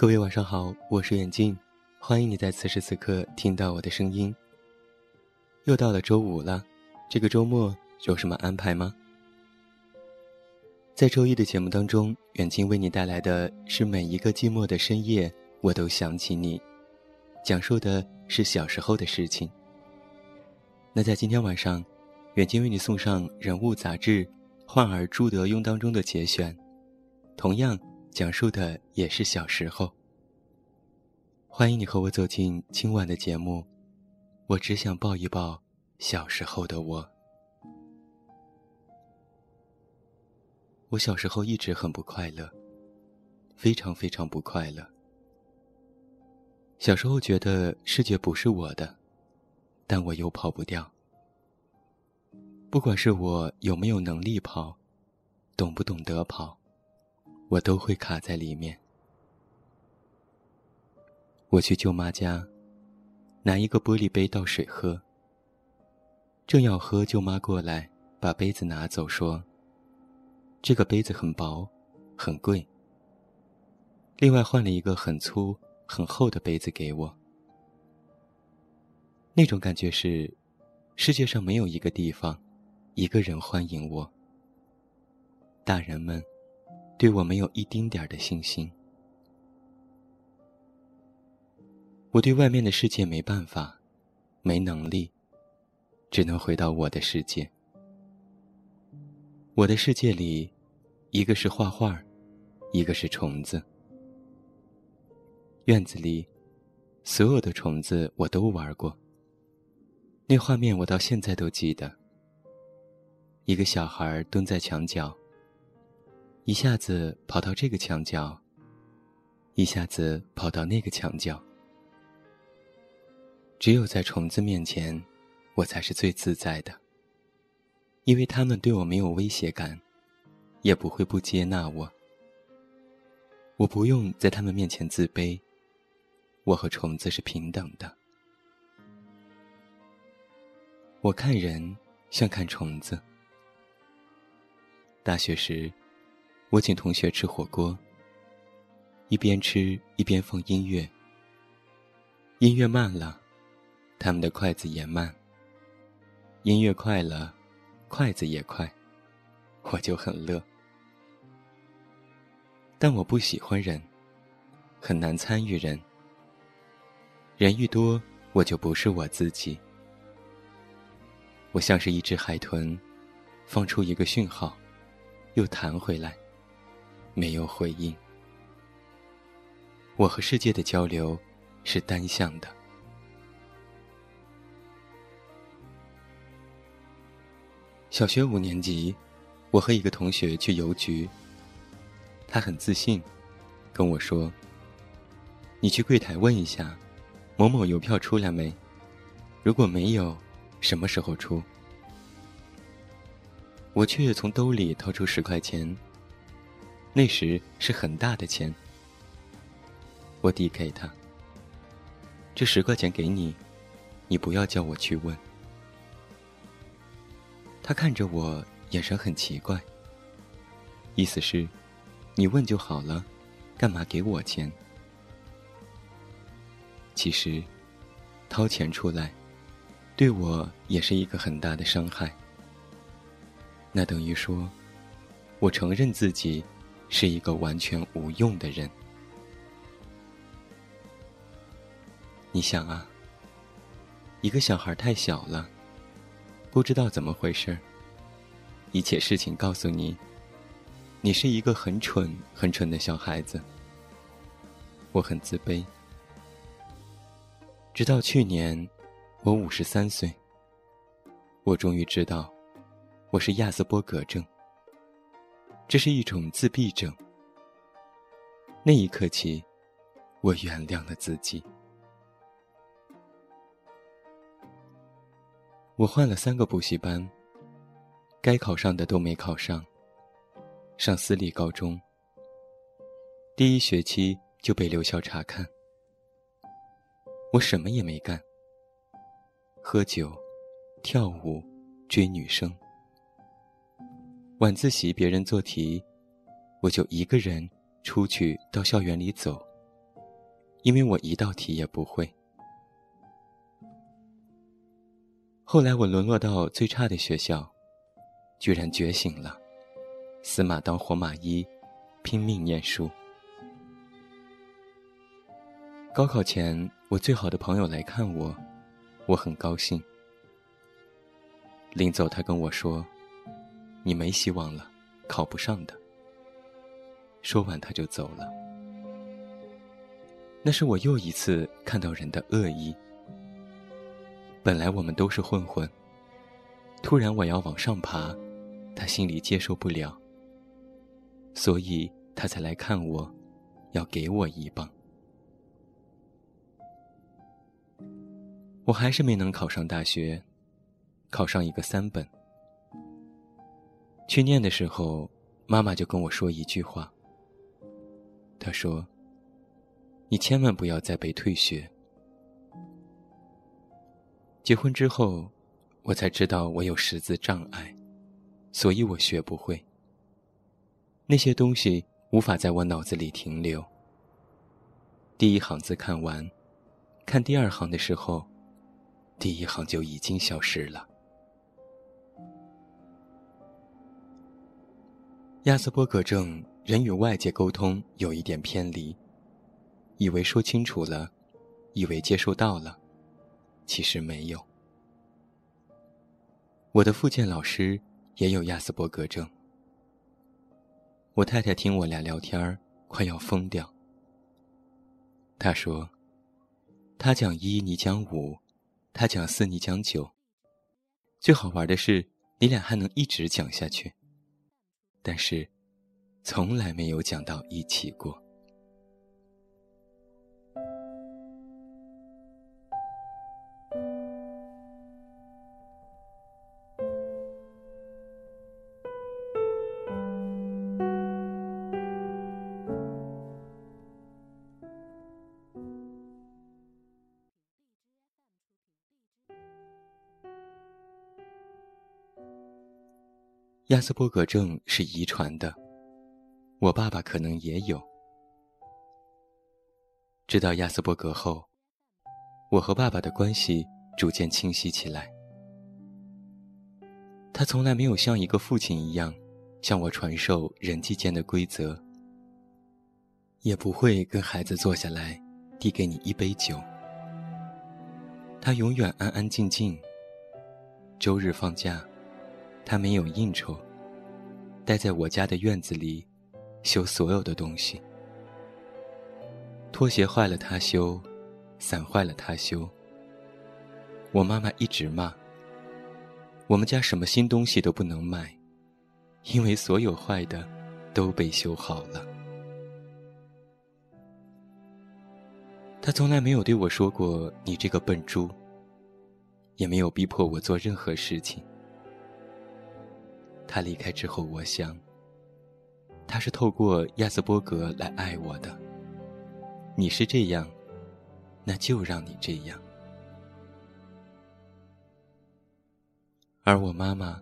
各位晚上好，我是远近，欢迎你在此时此刻听到我的声音。又到了周五了，这个周末有什么安排吗？在周一的节目当中，远近为你带来的是每一个寂寞的深夜，我都想起你，讲述的是小时候的事情。那在今天晚上，远近为你送上人物杂志《患儿朱德庸》当中的节选，同样。讲述的也是小时候。欢迎你和我走进今晚的节目，我只想抱一抱小时候的我。我小时候一直很不快乐，非常非常不快乐。小时候觉得世界不是我的，但我又跑不掉。不管是我有没有能力跑，懂不懂得跑。我都会卡在里面。我去舅妈家，拿一个玻璃杯倒水喝。正要喝，舅妈过来把杯子拿走，说：“这个杯子很薄，很贵。”另外换了一个很粗、很厚的杯子给我。那种感觉是，世界上没有一个地方，一个人欢迎我。大人们。对我没有一丁点儿的信心，我对外面的世界没办法，没能力，只能回到我的世界。我的世界里，一个是画画，一个是虫子。院子里，所有的虫子我都玩过。那画面我到现在都记得。一个小孩蹲在墙角。一下子跑到这个墙角，一下子跑到那个墙角。只有在虫子面前，我才是最自在的，因为他们对我没有威胁感，也不会不接纳我。我不用在他们面前自卑，我和虫子是平等的。我看人像看虫子。大学时。我请同学吃火锅，一边吃一边放音乐。音乐慢了，他们的筷子也慢。音乐快了，筷子也快，我就很乐。但我不喜欢人，很难参与人。人愈多，我就不是我自己。我像是一只海豚，放出一个讯号，又弹回来。没有回应。我和世界的交流是单向的。小学五年级，我和一个同学去邮局。他很自信，跟我说：“你去柜台问一下，某某邮票出来没？如果没有，什么时候出？”我却从兜里掏出十块钱。那时是很大的钱，我递给他。这十块钱给你，你不要叫我去问。他看着我，眼神很奇怪，意思是，你问就好了，干嘛给我钱？其实，掏钱出来，对我也是一个很大的伤害。那等于说，我承认自己。是一个完全无用的人。你想啊，一个小孩太小了，不知道怎么回事。一切事情告诉你，你是一个很蠢、很蠢的小孩子。我很自卑。直到去年，我五十三岁，我终于知道，我是亚斯伯格症。这是一种自闭症。那一刻起，我原谅了自己。我换了三个补习班，该考上的都没考上。上私立高中，第一学期就被留校查看。我什么也没干，喝酒、跳舞、追女生。晚自习别人做题，我就一个人出去到校园里走，因为我一道题也不会。后来我沦落到最差的学校，居然觉醒了，死马当活马医，拼命念书。高考前，我最好的朋友来看我，我很高兴。临走，他跟我说：“你没希望了，考不上的。”说完，他就走了。那是我又一次看到人的恶意。本来我们都是混混，突然我要往上爬，他心里接受不了，所以他才来看我，要给我一棒。我还是没能考上大学，考上一个三本。去念的时候，妈妈就跟我说一句话。她说：“你千万不要再被退学。”结婚之后，我才知道我有识字障碍，所以我学不会。那些东西无法在我脑子里停留。第一行字看完，看第二行的时候。第一行就已经消失了。亚斯伯格症人与外界沟通有一点偏离，以为说清楚了，以为接收到了，其实没有。我的复健老师也有亚斯伯格症。我太太听我俩聊天儿，快要疯掉。她说：“他讲一，你讲五。”他讲四，你讲九。最好玩的是，你俩还能一直讲下去。但是，从来没有讲到一起过。亚斯伯格症是遗传的，我爸爸可能也有。知道亚斯伯格后，我和爸爸的关系逐渐清晰起来。他从来没有像一个父亲一样向我传授人际间的规则，也不会跟孩子坐下来递给你一杯酒。他永远安安静静。周日放假。他没有应酬，待在我家的院子里，修所有的东西。拖鞋坏了他修，伞坏了他修。我妈妈一直骂。我们家什么新东西都不能买，因为所有坏的都被修好了。他从来没有对我说过“你这个笨猪”，也没有逼迫我做任何事情。他离开之后，我想，他是透过亚斯伯格来爱我的。你是这样，那就让你这样。而我妈妈，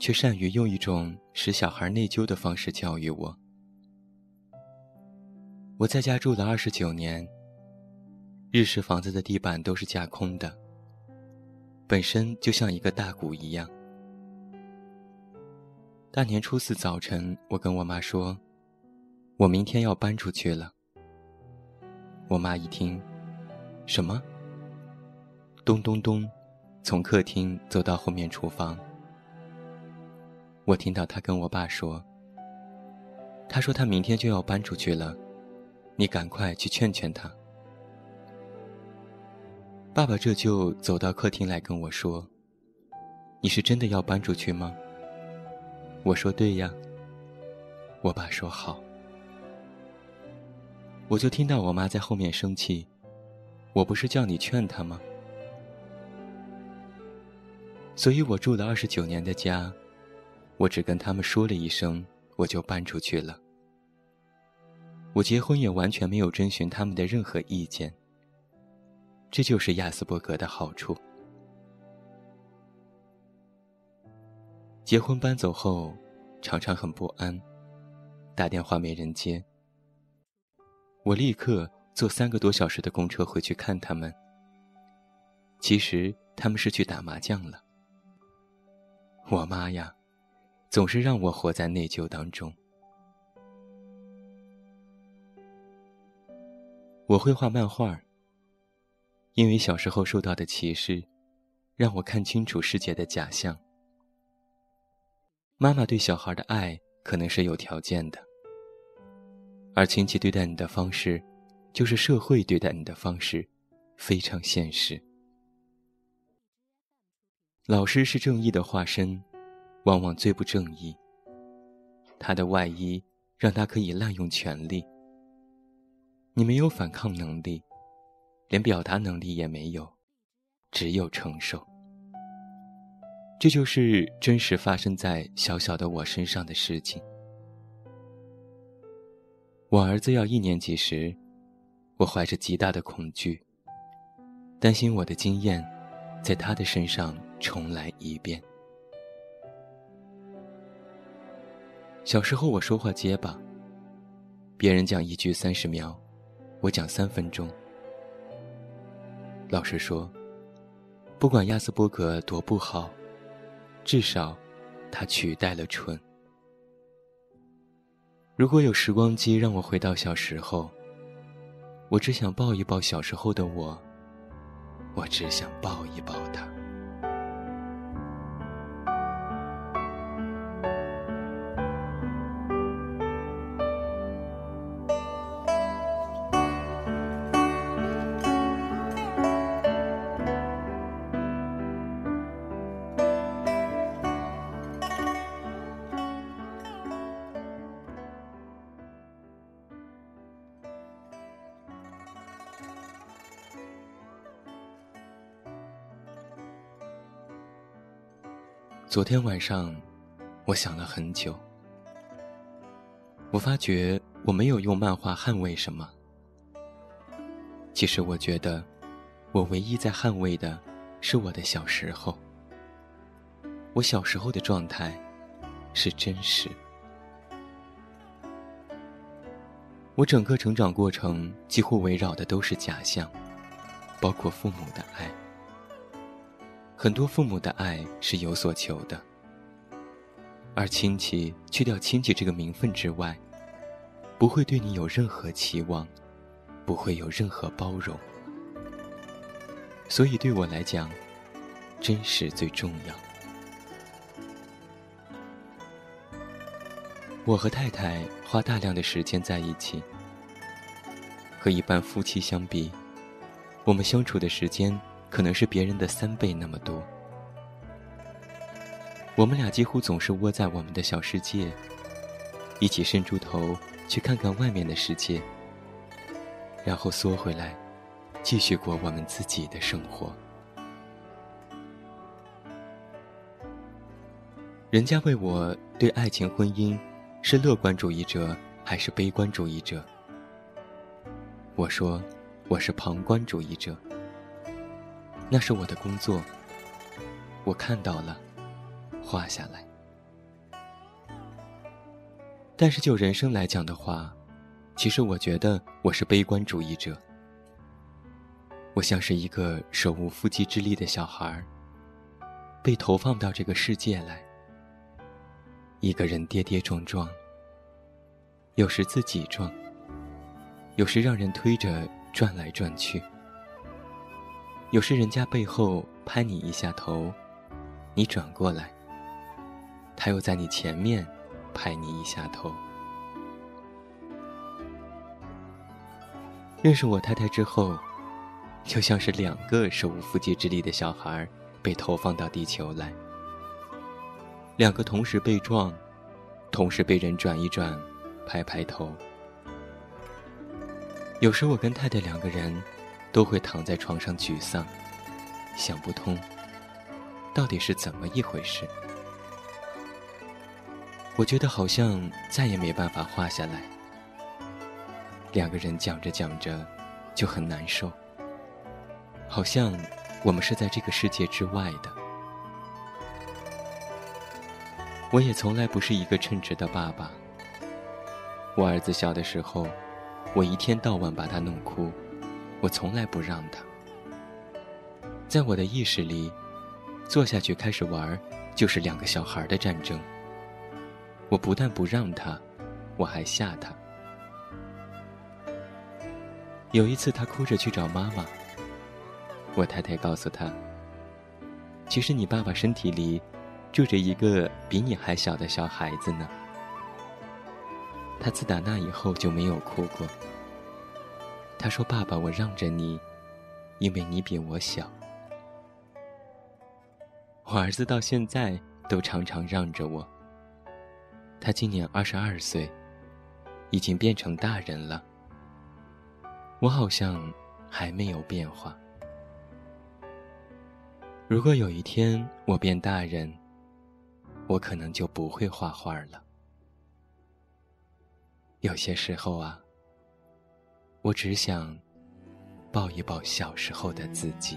却善于用一种使小孩内疚的方式教育我。我在家住了二十九年，日式房子的地板都是架空的，本身就像一个大鼓一样。大年初四早晨，我跟我妈说：“我明天要搬出去了。”我妈一听，什么？咚咚咚，从客厅走到后面厨房。我听到她跟我爸说：“他说他明天就要搬出去了，你赶快去劝劝他。”爸爸这就走到客厅来跟我说：“你是真的要搬出去吗？”我说对呀。我爸说好。我就听到我妈在后面生气，我不是叫你劝他吗？所以我住了二十九年的家，我只跟他们说了一声，我就搬出去了。我结婚也完全没有征询他们的任何意见。这就是亚斯伯格的好处。结婚搬走后，常常很不安，打电话没人接。我立刻坐三个多小时的公车回去看他们，其实他们是去打麻将了。我妈呀，总是让我活在内疚当中。我会画漫画，因为小时候受到的歧视，让我看清楚世界的假象。妈妈对小孩的爱可能是有条件的，而亲戚对待你的方式，就是社会对待你的方式，非常现实。老师是正义的化身，往往最不正义。他的外衣让他可以滥用权力。你没有反抗能力，连表达能力也没有，只有承受。这就是真实发生在小小的我身上的事情。我儿子要一年级时，我怀着极大的恐惧，担心我的经验在他的身上重来一遍。小时候我说话结巴，别人讲一句三十秒，我讲三分钟。老师说，不管亚斯伯格多不好。至少，它取代了春。如果有时光机让我回到小时候，我只想抱一抱小时候的我，我只想抱一抱他。昨天晚上，我想了很久。我发觉我没有用漫画捍卫什么。其实我觉得，我唯一在捍卫的，是我的小时候。我小时候的状态，是真实。我整个成长过程几乎围绕的都是假象，包括父母的爱。很多父母的爱是有所求的，而亲戚去掉亲戚这个名分之外，不会对你有任何期望，不会有任何包容。所以对我来讲，真实最重要。我和太太花大量的时间在一起，和一般夫妻相比，我们相处的时间。可能是别人的三倍那么多。我们俩几乎总是窝在我们的小世界，一起伸出头去看看外面的世界，然后缩回来，继续过我们自己的生活。人家问我对爱情婚姻是乐观主义者还是悲观主义者，我说我是旁观主义者。那是我的工作，我看到了，画下来。但是就人生来讲的话，其实我觉得我是悲观主义者。我像是一个手无缚鸡之力的小孩被投放到这个世界来，一个人跌跌撞撞，有时自己撞，有时让人推着转来转去。有时人家背后拍你一下头，你转过来，他又在你前面拍你一下头。认识我太太之后，就像是两个手无缚鸡之力的小孩被投放到地球来，两个同时被撞，同时被人转一转，拍拍头。有时我跟太太两个人。都会躺在床上沮丧，想不通，到底是怎么一回事？我觉得好像再也没办法画下来。两个人讲着讲着，就很难受，好像我们是在这个世界之外的。我也从来不是一个称职的爸爸。我儿子小的时候，我一天到晚把他弄哭，我从来不让他。在我的意识里，坐下去开始玩，就是两个小孩的战争。我不但不让他，我还吓他。有一次，他哭着去找妈妈，我太太告诉他：“其实你爸爸身体里住着一个比你还小的小孩子呢。”他自打那以后就没有哭过。他说：“爸爸，我让着你，因为你比我小。”我儿子到现在都常常让着我。他今年二十二岁，已经变成大人了。我好像还没有变化。如果有一天我变大人，我可能就不会画画了。有些时候啊，我只想抱一抱小时候的自己。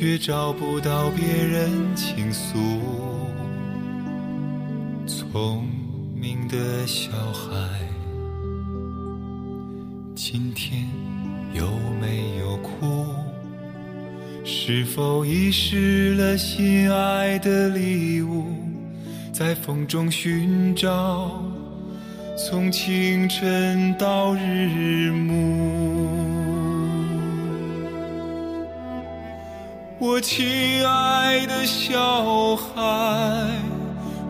却找不到别人倾诉？聪明的小孩，今天有没有哭？是否遗失了心爱的礼物，在风中寻找？从清晨到日暮，我亲爱的小孩，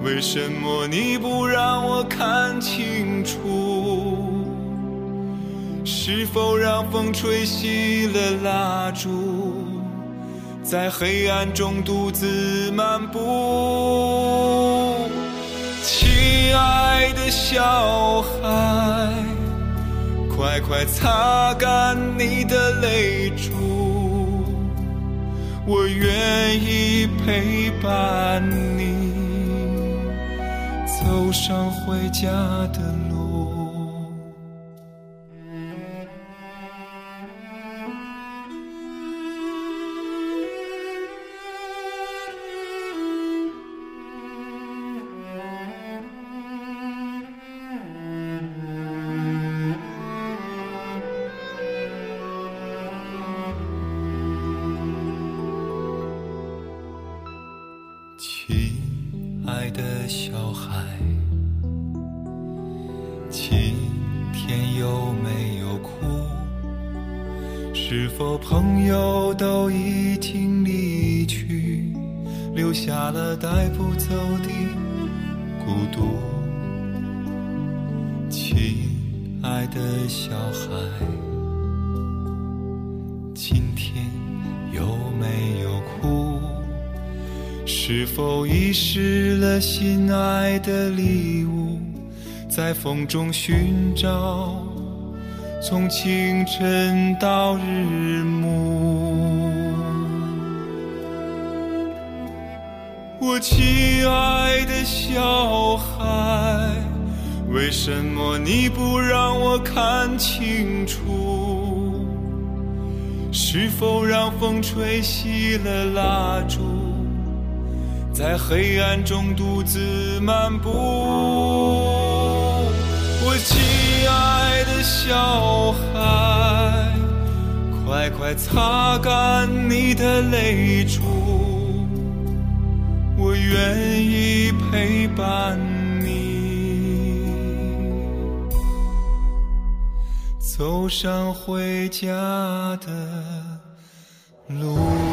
为什么你不让我看清楚？是否让风吹熄了蜡烛，在黑暗中独自漫步？亲爱的小孩，快快擦干你的泪珠，我愿意陪伴你走上回家的路。否朋友都已经离去，留下了带不走的孤独？亲爱的小孩，今天有没有哭？是否遗失了心爱的礼物，在风中寻找，从清晨到日暮。我亲爱的小孩，为什么你不让我看清楚？是否让风吹熄了蜡烛？在黑暗中独自漫步，亲爱的小孩快快擦干你的泪珠我愿意陪伴你。走上回家的路。